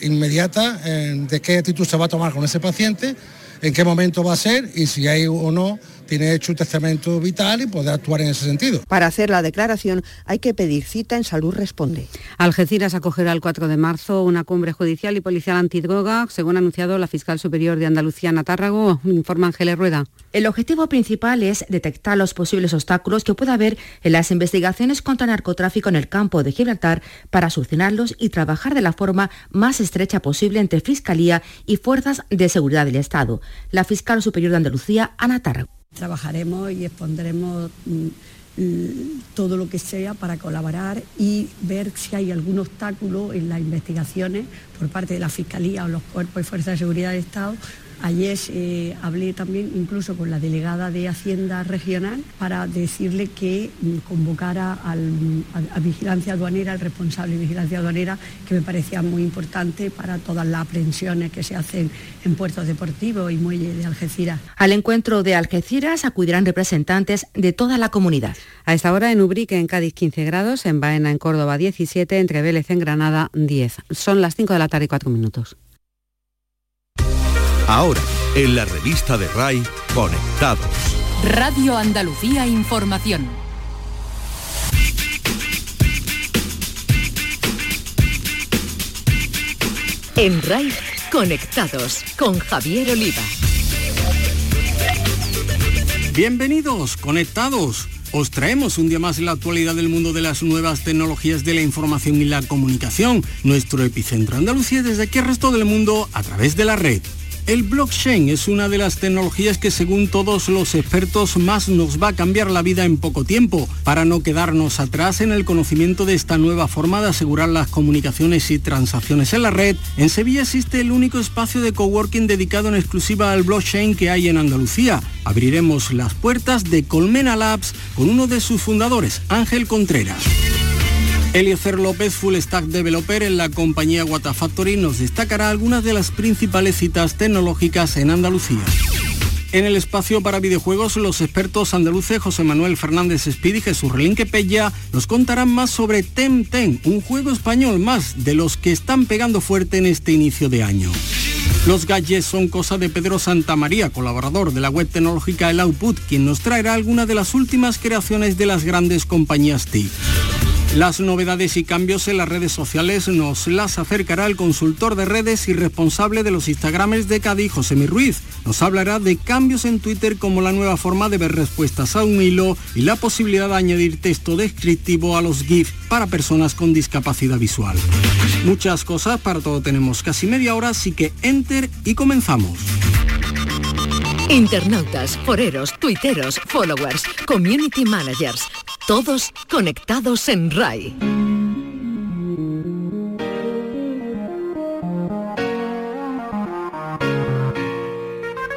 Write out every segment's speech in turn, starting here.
inmediata de qué actitud se va a tomar con ese paciente, en qué momento va a ser y si hay o no tiene hecho un testamento vital y poder actuar en ese sentido. Para hacer la declaración hay que pedir cita en Salud Responde. Algeciras acogerá el 4 de marzo una cumbre judicial y policial antidroga, según ha anunciado la fiscal superior de Andalucía, Natárrago, informa Ángeles Rueda. El objetivo principal es detectar los posibles obstáculos que pueda haber en las investigaciones contra narcotráfico en el campo de Gibraltar para solucionarlos y trabajar de la forma más estrecha posible entre Fiscalía y fuerzas de seguridad del Estado. La fiscal superior de Andalucía, Ana Tárrago. Trabajaremos y expondremos mm, todo lo que sea para colaborar y ver si hay algún obstáculo en las investigaciones por parte de la Fiscalía o los cuerpos y fuerzas de seguridad del Estado Ayer eh, hablé también incluso con la delegada de Hacienda Regional para decirle que mm, convocara a, Vigilancia Aduanera, al responsable de Vigilancia Aduanera, que me parecía muy importante para todas las aprehensiones que se hacen en puertos deportivos y muelles de Algeciras. Al encuentro de Algeciras acudirán representantes de toda la comunidad. A esta hora en Ubrique, en Cádiz, 15 grados, en Baena, en Córdoba, 17, entre Vélez, en Granada, 10. Son las 5 de la tarde y 4 minutos. Ahora, en la revista de RAI, Conectados. Radio Andalucía Información. En RAI, Conectados con Javier Oliva. Bienvenidos, conectados. Os traemos un día más la actualidad del mundo de las nuevas tecnologías de la información y la comunicación, nuestro epicentro Andalucía desde aquí al resto del mundo a través de la red. El blockchain es una de las tecnologías que según todos los expertos más nos va a cambiar la vida en poco tiempo. Para no quedarnos atrás en el conocimiento de esta nueva forma de asegurar las comunicaciones y transacciones en la red, en Sevilla existe el único espacio de coworking dedicado en exclusiva al blockchain que hay en Andalucía. Abriremos las puertas de Colmena Labs con uno de sus fundadores, Ángel Contreras. Eliezer López, Full Stack Developer en la compañía Watafactory, nos destacará algunas de las principales citas tecnológicas en Andalucía. En el espacio para videojuegos, los expertos andaluces José Manuel Fernández Speed y Jesús Relinque Pella nos contarán más sobre Temtem, un juego español más de los que están pegando fuerte en este inicio de año. Los gadgets son cosa de Pedro Santamaría, colaborador de la web tecnológica El Output, quien nos traerá algunas de las últimas creaciones de las grandes compañías TIC. Las novedades y cambios en las redes sociales nos las acercará el consultor de redes y responsable de los Instagrames de Cádiz, José Ruiz. Nos hablará de cambios en Twitter como la nueva forma de ver respuestas a un hilo y la posibilidad de añadir texto descriptivo a los GIF para personas con discapacidad visual. Muchas cosas, para todo tenemos casi media hora, así que enter y comenzamos. Internautas, foreros, tuiteros, followers, community managers todos conectados en RAI.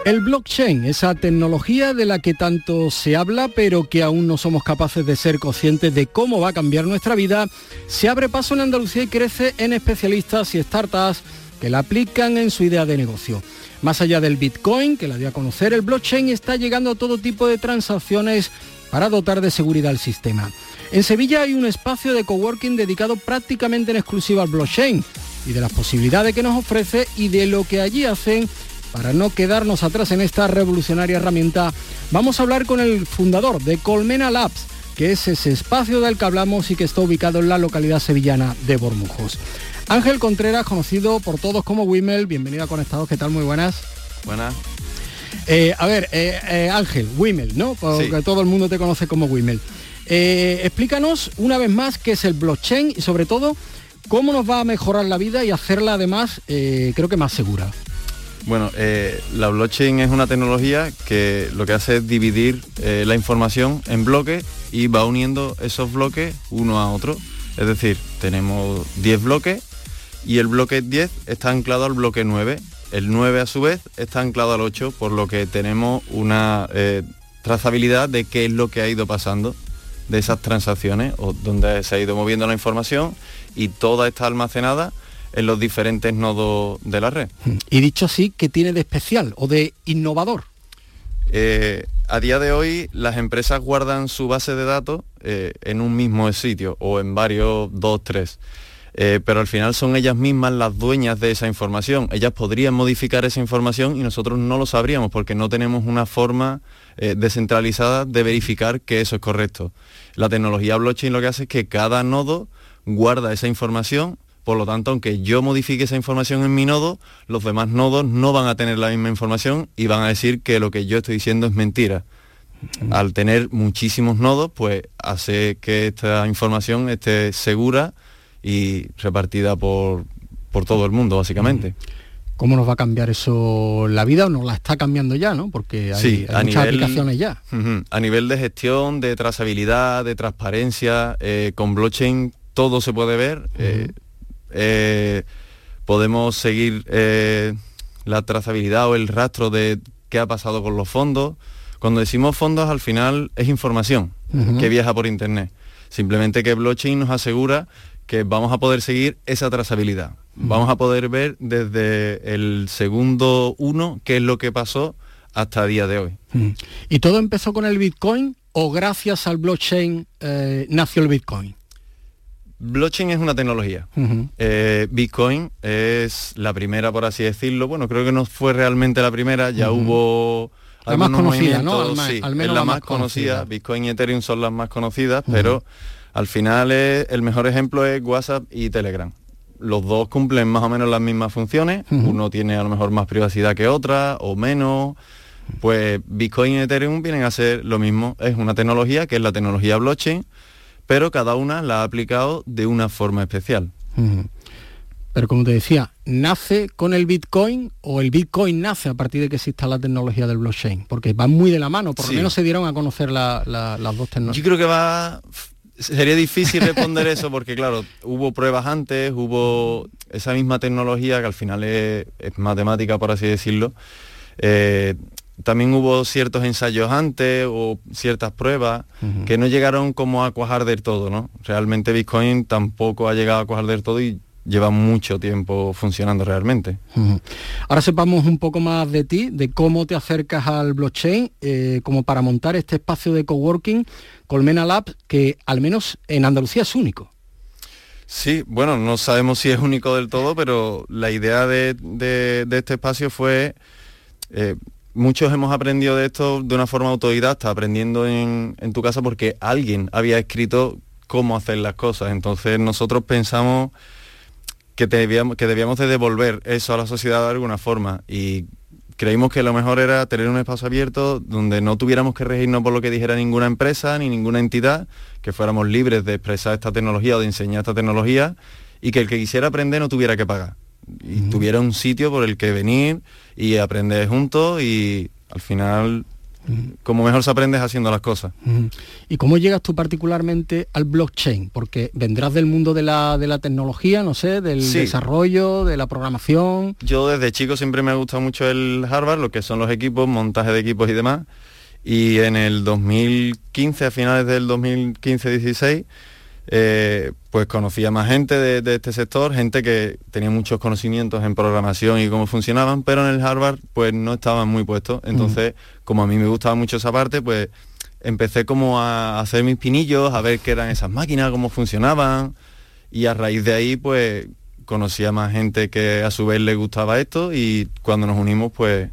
El blockchain, esa tecnología de la que tanto se habla pero que aún no somos capaces de ser conscientes de cómo va a cambiar nuestra vida, se abre paso en Andalucía y crece en especialistas y startups que la aplican en su idea de negocio. Más allá del Bitcoin, que la dio a conocer, el blockchain está llegando a todo tipo de transacciones para dotar de seguridad al sistema. En Sevilla hay un espacio de coworking dedicado prácticamente en exclusiva al blockchain y de las posibilidades que nos ofrece y de lo que allí hacen para no quedarnos atrás en esta revolucionaria herramienta, vamos a hablar con el fundador de Colmena Labs, que es ese espacio del que hablamos y que está ubicado en la localidad sevillana de Bormujos. Ángel Contreras, conocido por todos como Wimmel, bienvenido a Conectados, ¿qué tal? Muy buenas. Buenas. Eh, a ver, eh, eh, Ángel, Wimmel, ¿no? Porque todo el mundo te conoce como Wimmel. explícanos una vez más qué es el blockchain y sobre todo cómo nos va a mejorar la vida y hacerla además, creo que más segura. Bueno, la blockchain es una tecnología que lo que hace es dividir la información en bloques y va uniendo esos bloques uno a otro. Es decir, tenemos 10 bloques y el bloque 10 está anclado al bloque 9 el 9 a su vez está anclado al 8, por lo que tenemos una eh, trazabilidad de qué es lo que ha ido pasando de esas transacciones o donde se ha ido moviendo la información y toda está almacenada en los diferentes nodos de la red. Y dicho así, ¿qué tiene de especial o de innovador? Eh, a día de hoy las empresas guardan su base de datos eh, en un mismo sitio o en varios, dos, tres. Eh, pero al final son ellas mismas las dueñas de esa información. Ellas podrían modificar esa información y nosotros no lo sabríamos porque no tenemos una forma eh, descentralizada de verificar que eso es correcto. La tecnología blockchain lo que hace es que cada nodo guarda esa información, por lo tanto, aunque yo modifique esa información en mi nodo, los demás nodos no van a tener la misma información y van a decir que lo que yo estoy diciendo es mentira. Al tener muchísimos nodos, pues hace que esta información esté segura y repartida por, por todo el mundo, básicamente. ¿Cómo nos va a cambiar eso la vida o nos la está cambiando ya, no? Porque hay, muchas aplicaciones ya. a nivel de gestión, de trazabilidad, de transparencia, eh, con blockchain todo se puede ver. Eh, eh, podemos seguir la trazabilidad o el rastro de qué ha pasado con los fondos. Cuando decimos fondos, al final es información que viaja por internet. Simplemente que blockchain nos asegura que vamos a poder seguir esa trazabilidad. Vamos a poder ver desde el segundo uno qué es lo que pasó hasta el día de hoy. ¿Y todo empezó con el Bitcoin o gracias al blockchain eh, nació el Bitcoin? Blockchain es una tecnología. Eh, Bitcoin es la primera, por así decirlo. Bueno, creo que no fue realmente la primera, ya hubo... La más conocida, ¿no? Al, menos la, más, conocida. Bitcoin y Ethereum son las más conocidas, pero al final el mejor ejemplo es WhatsApp y Telegram. Los dos cumplen más o menos las mismas funciones, uno tiene a lo mejor más privacidad que otra o menos. Pues Bitcoin y Ethereum vienen a ser lo mismo, es una tecnología que es la tecnología blockchain, pero cada una la ha aplicado de una forma especial. Pero como te decía, ¿nace con el Bitcoin o el Bitcoin nace a partir de que exista la tecnología del blockchain? Porque van muy de la mano, por lo menos se dieron a conocer las dos tecnologías. Yo creo que va Sería difícil responder eso porque, claro, hubo pruebas antes, hubo esa misma tecnología que al final es, matemática, por así decirlo. Eh, también hubo ciertos ensayos antes o ciertas pruebas que no llegaron como a cuajar del todo, ¿no? Realmente Bitcoin tampoco ha llegado a cuajar del todo y lleva mucho tiempo funcionando realmente. Ahora sepamos un poco más de ti, de cómo te acercas al blockchain, eh, como para montar este espacio de coworking Colmena Lab, que al menos en Andalucía es único. Sí, bueno, no sabemos si es único del todo, pero la idea de, este espacio fue... Eh, muchos hemos aprendido de esto de una forma autodidacta, aprendiendo en, en tu casa porque alguien había escrito cómo hacer las cosas. Entonces nosotros pensamos que debíamos, que debíamos de devolver eso a la sociedad de alguna forma y creímos que lo mejor era tener un espacio abierto donde no tuviéramos que regirnos por lo que dijera ninguna empresa ni ninguna entidad, que fuéramos libres de expresar esta tecnología o de enseñar esta tecnología y que el que quisiera aprender no tuviera que pagar. Y tuviera un sitio por el que venir y aprender juntos y al final como mejor se aprendes haciendo las cosas. ¿Y cómo llegas tú particularmente al blockchain? Porque vendrás del mundo de la, de la tecnología, no sé, del desarrollo, de la programación. Yo desde chico siempre me ha gustado mucho el hardware, lo que son los equipos, montaje de equipos y demás. Y en el 2015, a finales del 2015-16, eh, pues conocía más gente de, este sector, gente que tenía muchos conocimientos en programación y cómo funcionaban, pero en el Harvard pues no estaban muy puestos. Entonces, como a mí me gustaba mucho esa parte, pues empecé como a hacer mis pinillos, a ver qué eran esas máquinas, cómo funcionaban, y a raíz de ahí pues conocía más gente que a su vez le gustaba esto y cuando nos unimos pues...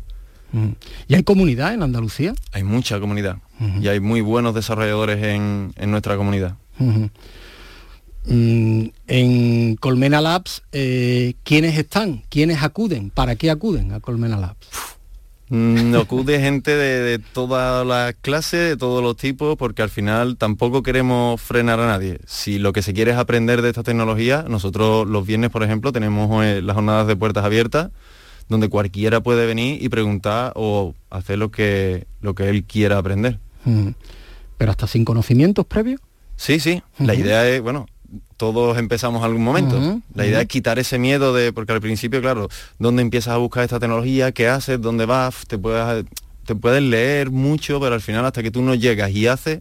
¿Y hay comunidad en Andalucía? Hay mucha comunidad y hay muy buenos desarrolladores en, nuestra comunidad. Mm, en Colmena Labs, eh, ¿quiénes están? ¿Quiénes acuden? ¿Para qué acuden a Colmena Labs? Mm, acude gente de, todas las clases, de todos los tipos, porque al final tampoco queremos frenar a nadie. Si lo que se quiere es aprender de esta tecnología, nosotros los viernes, por ejemplo, tenemos eh, las jornadas de puertas abiertas, donde cualquiera puede venir y preguntar o hacer lo que, lo que él quiera aprender. ¿Pero hasta sin conocimientos previos? Sí, sí. La idea es, bueno, todos empezamos algún momento. la idea es quitar ese miedo de, porque al principio, claro, ¿dónde empiezas a buscar esta tecnología? ¿Qué haces? ¿Dónde vas? Te puedes, te puedes leer mucho, pero al final hasta que tú no llegas y haces,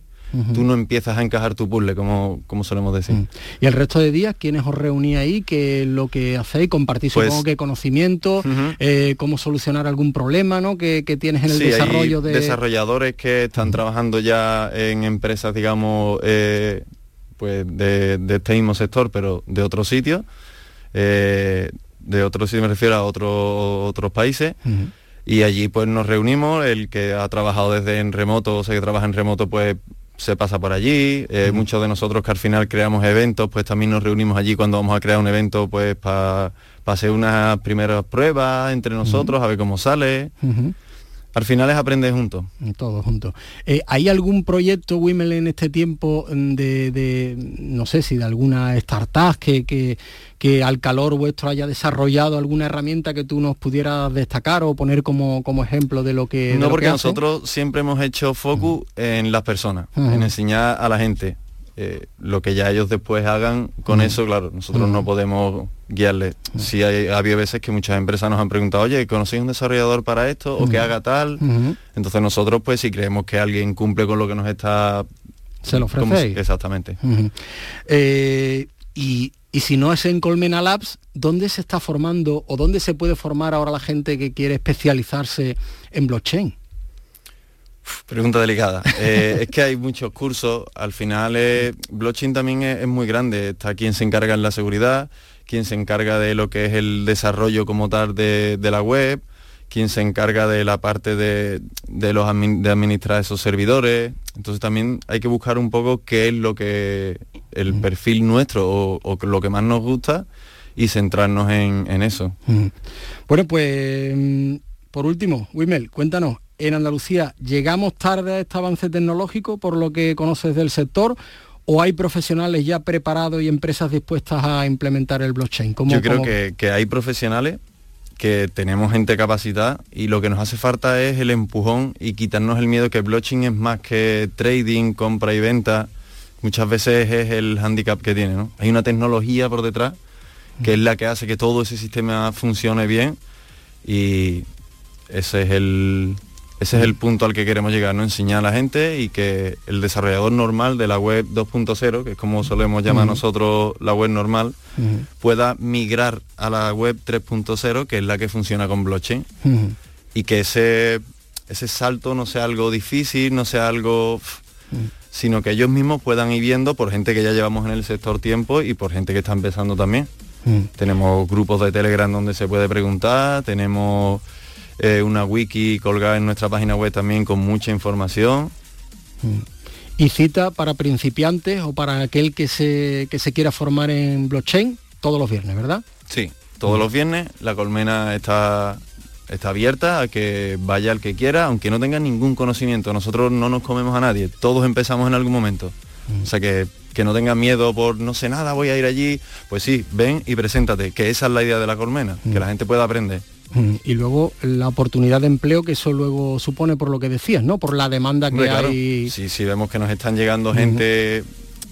tú no empiezas a encajar tu puzzle, como, como solemos decir. ¿Y el resto de días quiénes os reunís ahí? ¿Qué es lo que hacéis? ¿Compartís pues, supongo que conocimiento? Eh, ¿Cómo solucionar algún problema ¿no? que, tienes en el desarrollo de...? desarrolladores que están trabajando ya en empresas, digamos... Eh, pues de, este mismo sector, pero de otro sitio. Eh, de otro sitio me refiero a otros países. Y allí pues nos reunimos, el que ha trabajado desde en remoto, o sea que trabaja en remoto, pues se pasa por allí. Eh, muchos de nosotros que al final creamos eventos, pues también nos reunimos allí cuando vamos a crear un evento, pues para hacer unas primeras pruebas entre nosotros, a ver cómo sale. Al final es aprender juntos. Todos juntos. Eh, ¿Hay algún proyecto, Wimmel, en este tiempo de, no sé si de alguna startup que, que, al calor vuestro haya desarrollado alguna herramienta que tú nos pudieras destacar o poner como, como ejemplo de lo que... No, porque nosotros siempre hemos hecho focus en las personas, en enseñar a la gente. Eh, lo que ya ellos después hagan con eso, claro, nosotros no podemos guiarles. Si hay, ha habido veces que muchas empresas nos han preguntado, oye, ¿conocéis un desarrollador para esto o que haga tal? Entonces nosotros, pues si creemos que alguien cumple con lo que nos está... Se lo ofrece. Exactamente. Eh, y, y si no es en Colmena Labs, ¿dónde se está formando o dónde se puede formar ahora la gente que quiere especializarse en blockchain? Pregunta delicada. Eh, es que hay muchos cursos. Al final, eh, blockchain también es, muy grande. Está quien se encarga en la seguridad, quien se encarga de lo que es el desarrollo como tal de, la web, quien se encarga de la parte de, los de administrar esos servidores. Entonces también hay que buscar un poco qué es lo que el perfil nuestro o, lo que más nos gusta y centrarnos en, eso. Bueno, pues mm, por último, Wimel, cuéntanos, en Andalucía llegamos tarde a este avance tecnológico por lo que conoces del sector o hay profesionales ya preparados y empresas dispuestas a implementar el blockchain? Yo creo Que, hay profesionales que tenemos gente capacitada y lo que nos hace falta es el empujón y quitarnos el miedo que blockchain es más que trading, compra y venta. Muchas veces es el handicap que tiene, ¿no? Hay una tecnología por detrás que es la que hace que todo ese sistema funcione bien y ese es el, ese es el punto al que queremos llegar, ¿no? Enseñar a la gente y que el desarrollador normal de la web 2.0, que es como solemos llamar nosotros la web normal, pueda migrar a la web 3.0, que es la que funciona con blockchain. Y que ese, ese salto no sea algo difícil, no sea algo... sino que ellos mismos puedan ir viendo por gente que ya llevamos en el sector tiempo y por gente que está empezando también. Tenemos grupos de Telegram donde se puede preguntar, tenemos eh, una wiki colgada en nuestra página web también con mucha información. Mm. ¿Y cita para principiantes o para aquel que se, que se quiera formar en blockchain? Todos los viernes, ¿verdad? Sí, todos los viernes. La colmena está, está abierta a que vaya el que quiera, aunque no tenga ningún conocimiento. Nosotros no nos comemos a nadie, todos empezamos en algún momento. Mm. O sea que que no tenga miedo por no sé nada, voy a ir allí. Pues sí, ven y preséntate, que esa es la idea de la colmena, que mm. la gente pueda aprender. Y luego la oportunidad de empleo que eso luego supone por lo que decías, ¿no? Por la demanda que hay. Sí, sí, vemos que nos están llegando gente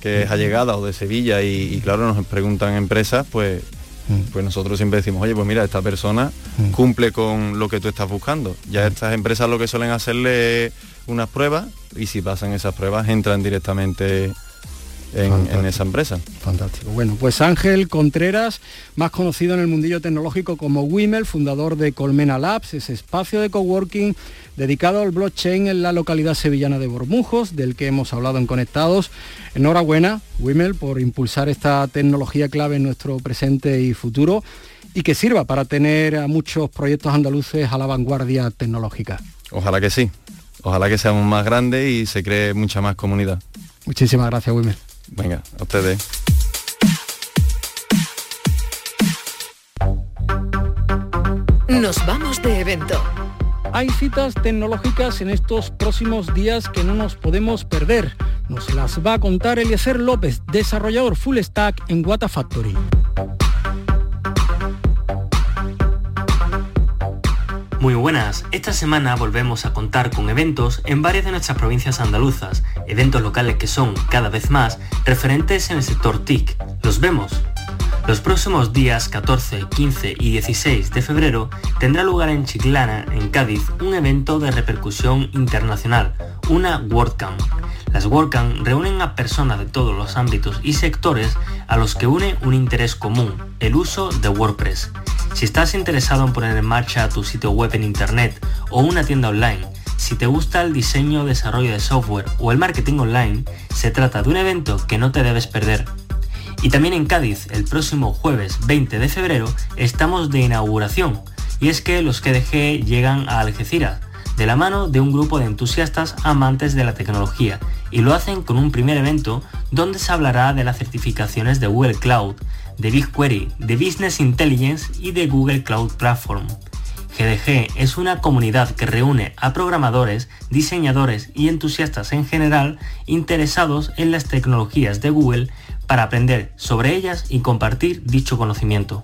que es allegada o de Sevilla y, claro, nos preguntan empresas, pues pues nosotros siempre decimos, oye, pues mira, esta persona cumple con lo que tú estás buscando. Ya estas empresas lo que suelen hacerle unas pruebas y si pasan esas pruebas entran directamente en, esa empresa. Fantástico. Bueno, pues Ángel Contreras, más conocido en el mundillo tecnológico como Wimmel, fundador de Colmena Labs, ese espacio de coworking dedicado al blockchain en la localidad sevillana de Bormujos, del que hemos hablado en Conectados. Enhorabuena, Wimmel, por impulsar esta tecnología clave en nuestro presente y futuro y que sirva para tener a muchos proyectos andaluces a la vanguardia tecnológica. Ojalá que sí. Ojalá que seamos más grandes y se cree mucha más comunidad. Muchísimas gracias, Wimmel. Venga, a ustedes. Nos vamos de evento. Hay citas tecnológicas en estos próximos días que no nos podemos perder. Nos las va a contar Eliezer López, desarrollador full stack en Wata Factory. Muy buenas, esta semana volvemos a contar con eventos en varias de nuestras provincias andaluzas, eventos locales que son, cada vez más, referentes en el sector TIC. ¿Los vemos? Los próximos días 14, 15 y 16 de febrero tendrá lugar en Chiclana, en Cádiz, un evento de repercusión internacional, una WordCamp. Las WordCamp reúnen a personas de todos los ámbitos y sectores a los que une un interés común, el uso de WordPress. Si estás interesado en poner en marcha tu sitio web en Internet o una tienda online, si te gusta el diseño, desarrollo de software o el marketing online, se trata de un evento que no te debes perder. Y también en Cádiz, el próximo jueves 20 de febrero, estamos de inauguración, y es que los KDG llegan a Algeciras, de la mano de un grupo de entusiastas amantes de la tecnología, y lo hacen con un primer evento donde se hablará de las certificaciones de Google Cloud, de BigQuery, de Business Intelligence y de Google Cloud Platform. GDG es una comunidad que reúne a programadores, diseñadores y entusiastas en general interesados en las tecnologías de Google para aprender sobre ellas y compartir dicho conocimiento.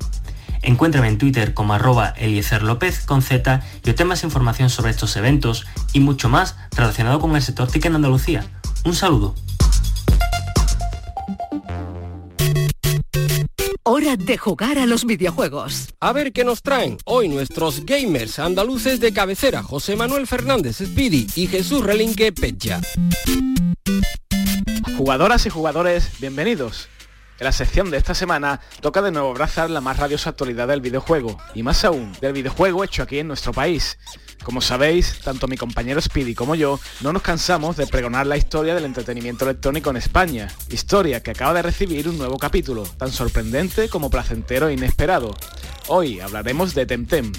Encuéntrame en Twitter como arroba Eliezer López con Z y obtén más información sobre estos eventos y mucho más relacionado con el sector TIC en Andalucía. Un saludo. Hora de jugar a los videojuegos. A ver qué nos traen hoy nuestros gamers andaluces de cabecera, José Manuel Fernández Speedy y Jesús Relinque Pecha. Jugadoras y jugadores, bienvenidos. En la sección de esta semana toca de nuevo abrazar la más radiosa actualidad del videojuego, y más aún, del videojuego hecho aquí en nuestro país. Como sabéis, tanto mi compañero Speedy como yo no nos cansamos de pregonar la historia del entretenimiento electrónico en España, historia que acaba de recibir un nuevo capítulo, tan sorprendente como placentero e inesperado. Hoy hablaremos de Temtem,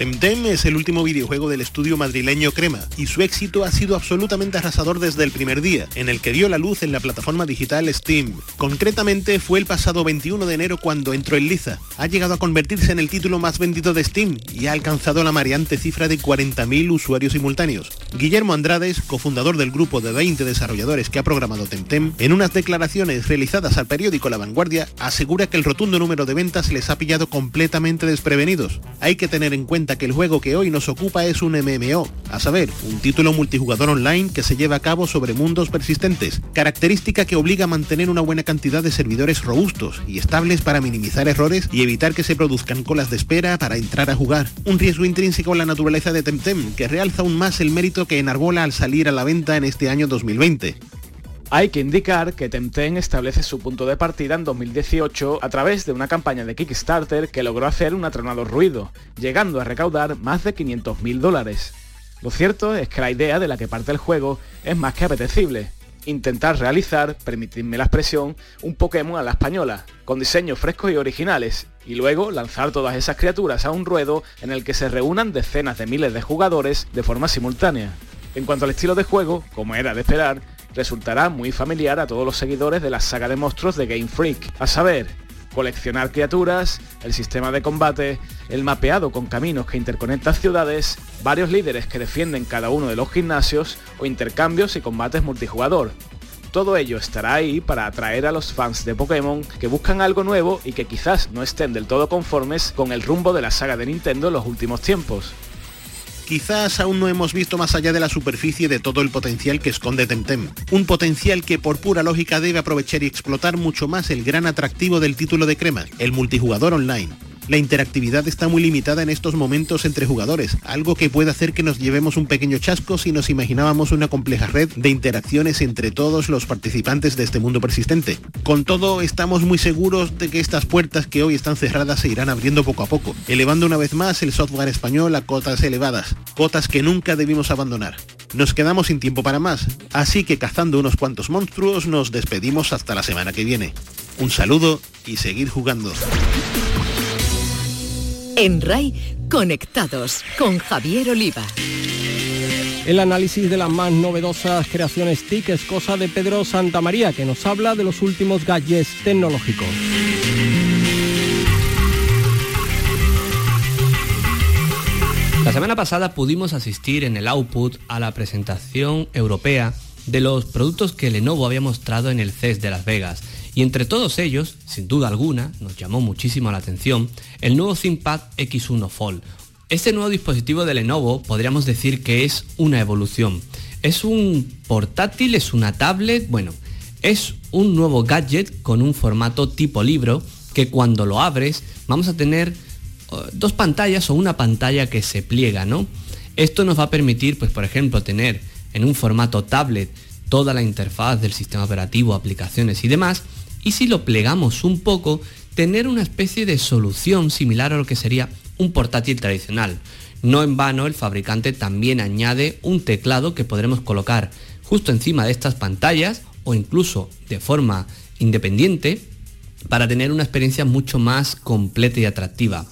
Temtem es el último videojuego del estudio madrileño Crema y su éxito ha sido absolutamente arrasador desde el primer día, en el que dio la luz en la plataforma digital Steam. Concretamente fue el pasado 21 de enero cuando entró en liza. Ha llegado a convertirse en el título más vendido de Steam y ha alcanzado la mareante cifra de 40.000 usuarios simultáneos. Guillermo Andrades, cofundador del grupo de 20 desarrolladores que ha programado Temtem, en unas declaraciones realizadas al periódico La Vanguardia, asegura que el rotundo número de ventas les ha pillado completamente desprevenidos. Hay que tener en cuenta que el juego que hoy nos ocupa es un MMO, a saber, un título multijugador online que se lleva a cabo sobre mundos persistentes, característica que obliga a mantener una buena cantidad de servidores robustos y estables para minimizar errores y evitar que se produzcan colas de espera para entrar a jugar. Un riesgo intrínseco en la naturaleza de Temtem que realza aún más el mérito que enarbola al salir a la venta en este año 2020. Hay que indicar que Temtem establece su punto de partida en 2018 a través de una campaña de Kickstarter que logró hacer un atronador ruido, llegando a recaudar más de 500.000 dólares. Lo cierto es que la idea de la que parte el juego es más que apetecible. Intentar realizar, permitidme la expresión, un Pokémon a la española, con diseños frescos y originales, y luego lanzar todas esas criaturas a un ruedo en el que se reúnan decenas de miles de jugadores de forma simultánea. En cuanto al estilo de juego, como era de esperar, resultará muy familiar a todos los seguidores de la saga de monstruos de Game Freak, a saber, coleccionar criaturas, el sistema de combate, el mapeado con caminos que interconectan ciudades, varios líderes que defienden cada uno de los gimnasios o intercambios y combates multijugador. Todo ello estará ahí para atraer a los fans de Pokémon que buscan algo nuevo y que quizás no estén del todo conformes con el rumbo de la saga de Nintendo en los últimos tiempos quizás aún no hemos visto más allá de la superficie de todo el potencial que esconde Temtem. Un potencial que por pura lógica debe aprovechar y explotar mucho más el gran atractivo del título de crema, el multijugador online. La interactividad está muy limitada en estos momentos entre jugadores, algo que puede hacer que nos llevemos un pequeño chasco si nos imaginábamos una compleja red de interacciones entre todos los participantes de este mundo persistente. Con todo, estamos muy seguros de que estas puertas que hoy están cerradas se irán abriendo poco a poco, elevando una vez más el software español a cotas elevadas, cotas que nunca debimos abandonar. Nos quedamos sin tiempo para más, así que cazando unos cuantos monstruos nos despedimos hasta la semana que viene. Un saludo y seguir jugando. En RAI, conectados con Javier Oliva. El análisis de las más novedosas creaciones TIC es cosa de Pedro Santamaría, que nos habla de los últimos gadgets tecnológicos. La semana pasada pudimos asistir en el Output a la presentación europea de los productos que Lenovo había mostrado en el CES de Las Vegas y entre todos ellos, sin duda alguna, nos llamó muchísimo la atención el nuevo ThinkPad X1 Fold. Este nuevo dispositivo de Lenovo podríamos decir que es una evolución. Es un portátil, es una tablet, bueno, es un nuevo gadget con un formato tipo libro que cuando lo abres vamos a tener uh, dos pantallas o una pantalla que se pliega, ¿no? Esto nos va a permitir, pues por ejemplo, tener en un formato tablet toda la interfaz del sistema operativo, aplicaciones y demás, y si lo plegamos un poco, tener una especie de solución similar a lo que sería un portátil tradicional. No en vano el fabricante también añade un teclado que podremos colocar justo encima de estas pantallas o incluso de forma independiente para tener una experiencia mucho más completa y atractiva.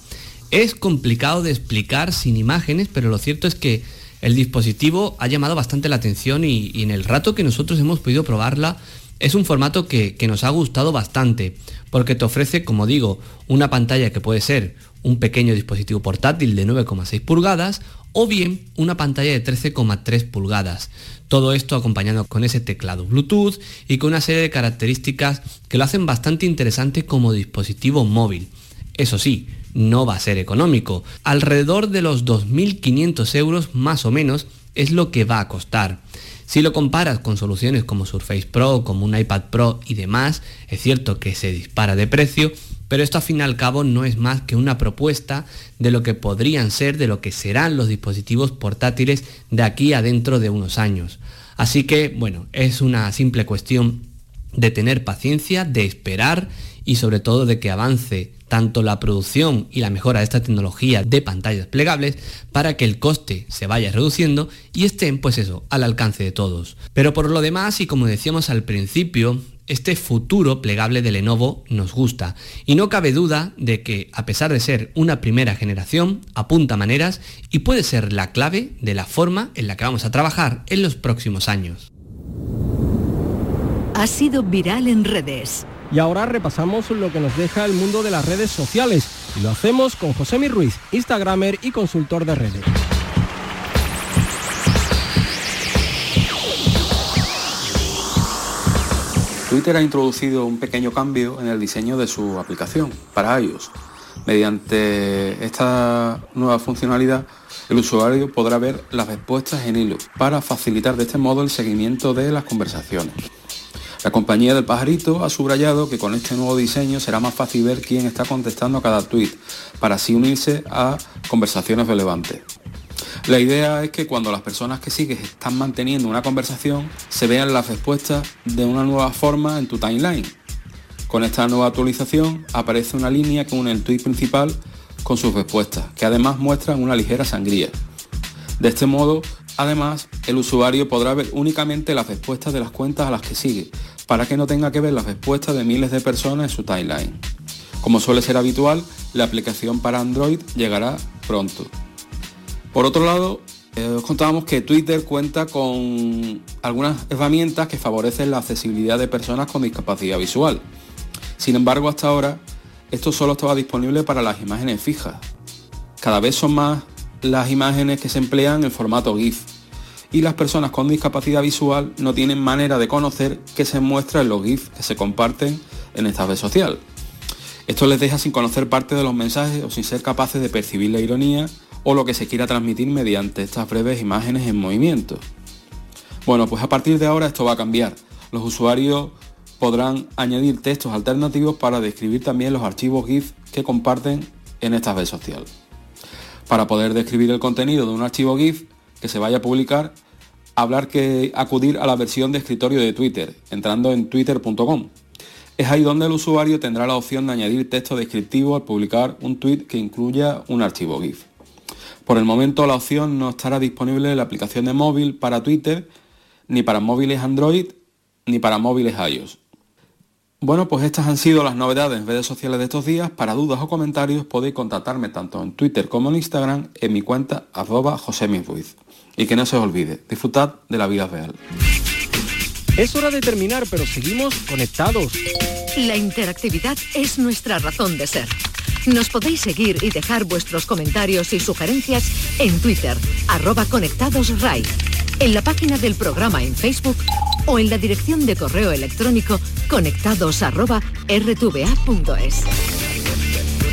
Es complicado de explicar sin imágenes, pero lo cierto es que el dispositivo ha llamado bastante la atención y, en el rato que nosotros hemos podido probarla, es un formato que, nos ha gustado bastante, porque te ofrece, como digo, una pantalla que puede ser un pequeño dispositivo portátil de 9,6 pulgadas o bien una pantalla de 13,3 pulgadas. Todo esto acompañado con ese teclado Bluetooth y con una serie de características que lo hacen bastante interesante como dispositivo móvil. Eso sí, no va a ser económico. Alrededor de los 2.500 euros más o menos es lo que va a costar. Si lo comparas con soluciones como Surface Pro, como un iPad Pro y demás, es cierto que se dispara de precio, pero esto al fin y al cabo no es más que una propuesta de lo que podrían ser, de lo que serán los dispositivos portátiles de aquí a dentro de unos años. Así que, bueno, es una simple cuestión de tener paciencia, de esperar y sobre todo de que avance tanto la producción y la mejora de esta tecnología de pantallas plegables para que el coste se vaya reduciendo y estén pues eso al alcance de todos. Pero por lo demás y como decíamos al principio, este futuro plegable de Lenovo nos gusta y no cabe duda de que, a pesar de ser una primera generación, apunta maneras y puede ser la clave de la forma en la que vamos a trabajar en los próximos años. Ha sido viral en redes. Y ahora repasamos lo que nos deja el mundo de las redes sociales y lo hacemos con José Mi Ruiz, Instagramer y consultor de redes. Twitter ha introducido un pequeño cambio en el diseño de su aplicación para iOS. Mediante esta nueva funcionalidad, el usuario podrá ver las respuestas en hilo para facilitar de este modo el seguimiento de las conversaciones. La compañía del pajarito ha subrayado que con este nuevo diseño será más fácil ver quién está contestando a cada tweet, para así unirse a conversaciones relevantes. La idea es que cuando las personas que sigues están manteniendo una conversación, se vean las respuestas de una nueva forma en tu timeline. Con esta nueva actualización aparece una línea que une el tweet principal con sus respuestas, que además muestran una ligera sangría. De este modo, además, el usuario podrá ver únicamente las respuestas de las cuentas a las que sigue, para que no tenga que ver las respuestas de miles de personas en su timeline. Como suele ser habitual, la aplicación para Android llegará pronto. Por otro lado, eh, os contábamos que Twitter cuenta con algunas herramientas que favorecen la accesibilidad de personas con discapacidad visual. Sin embargo, hasta ahora, esto solo estaba disponible para las imágenes fijas. Cada vez son más las imágenes que se emplean en formato GIF y las personas con discapacidad visual no tienen manera de conocer qué se muestra en los GIF que se comparten en esta red social. Esto les deja sin conocer parte de los mensajes o sin ser capaces de percibir la ironía o lo que se quiera transmitir mediante estas breves imágenes en movimiento. Bueno, pues a partir de ahora esto va a cambiar. Los usuarios podrán añadir textos alternativos para describir también los archivos GIF que comparten en esta red social. Para poder describir el contenido de un archivo GIF que se vaya a publicar, hablar que acudir a la versión de escritorio de Twitter, entrando en twitter.com. Es ahí donde el usuario tendrá la opción de añadir texto descriptivo al publicar un tweet que incluya un archivo GIF. Por el momento la opción no estará disponible en la aplicación de móvil para Twitter, ni para móviles Android, ni para móviles iOS. Bueno, pues estas han sido las novedades en redes sociales de estos días. Para dudas o comentarios podéis contactarme tanto en Twitter como en Instagram en mi cuenta arroba Y que no se os olvide, disfrutad de la vida real. Es hora de terminar, pero seguimos conectados. La interactividad es nuestra razón de ser. Nos podéis seguir y dejar vuestros comentarios y sugerencias en Twitter, arroba conectadosRAI, en la página del programa en Facebook o en la dirección de correo electrónico conectados arroba rtva.es.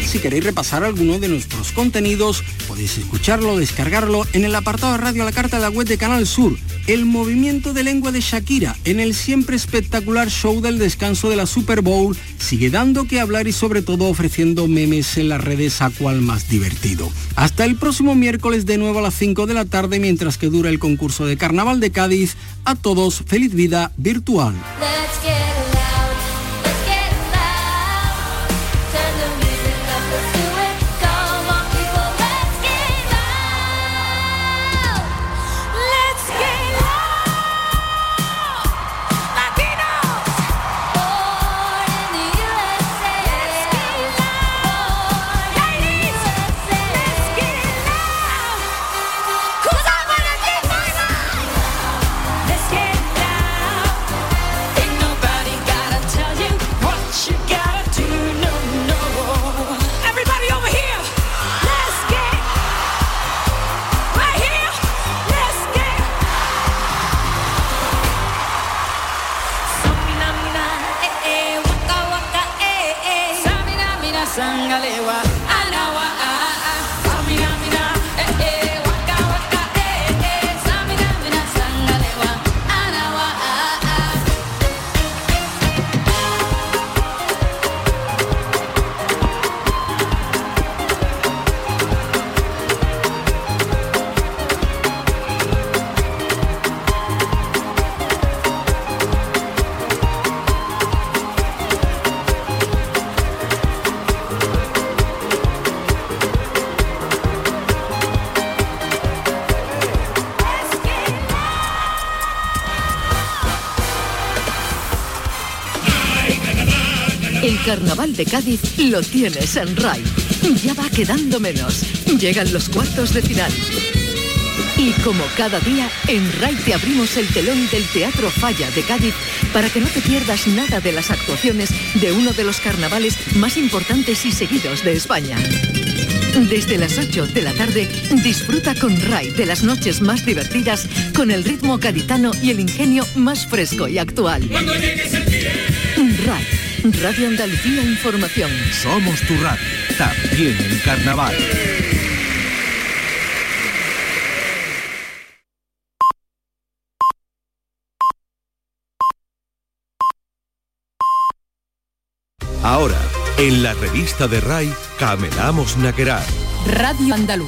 Si queréis repasar alguno de nuestros contenidos, podéis escucharlo, descargarlo en el apartado de Radio a la Carta de la web de Canal Sur. El movimiento de lengua de Shakira en el siempre espectacular show del descanso de la Super Bowl sigue dando que hablar y sobre todo ofreciendo memes en las redes a cual más divertido. Hasta el próximo miércoles de nuevo a las 5 de la tarde mientras que dura el concurso de Carnaval de Cádiz. A todos, feliz vida virtual. Shangalewa. Carnaval de Cádiz lo tienes en RAI. Ya va quedando menos. Llegan los cuartos de final. Y como cada día, en RAI te abrimos el telón del Teatro Falla de Cádiz para que no te pierdas nada de las actuaciones de uno de los carnavales más importantes y seguidos de España. Desde las 8 de la tarde, disfruta con RAI de las noches más divertidas con el ritmo gaditano y el ingenio más fresco y actual. RAI, Radio Andalucía Información. Somos tu radio, también en carnaval. Ahora, en la revista de RAI, Camelamos Naquerar. Radio Andalucía.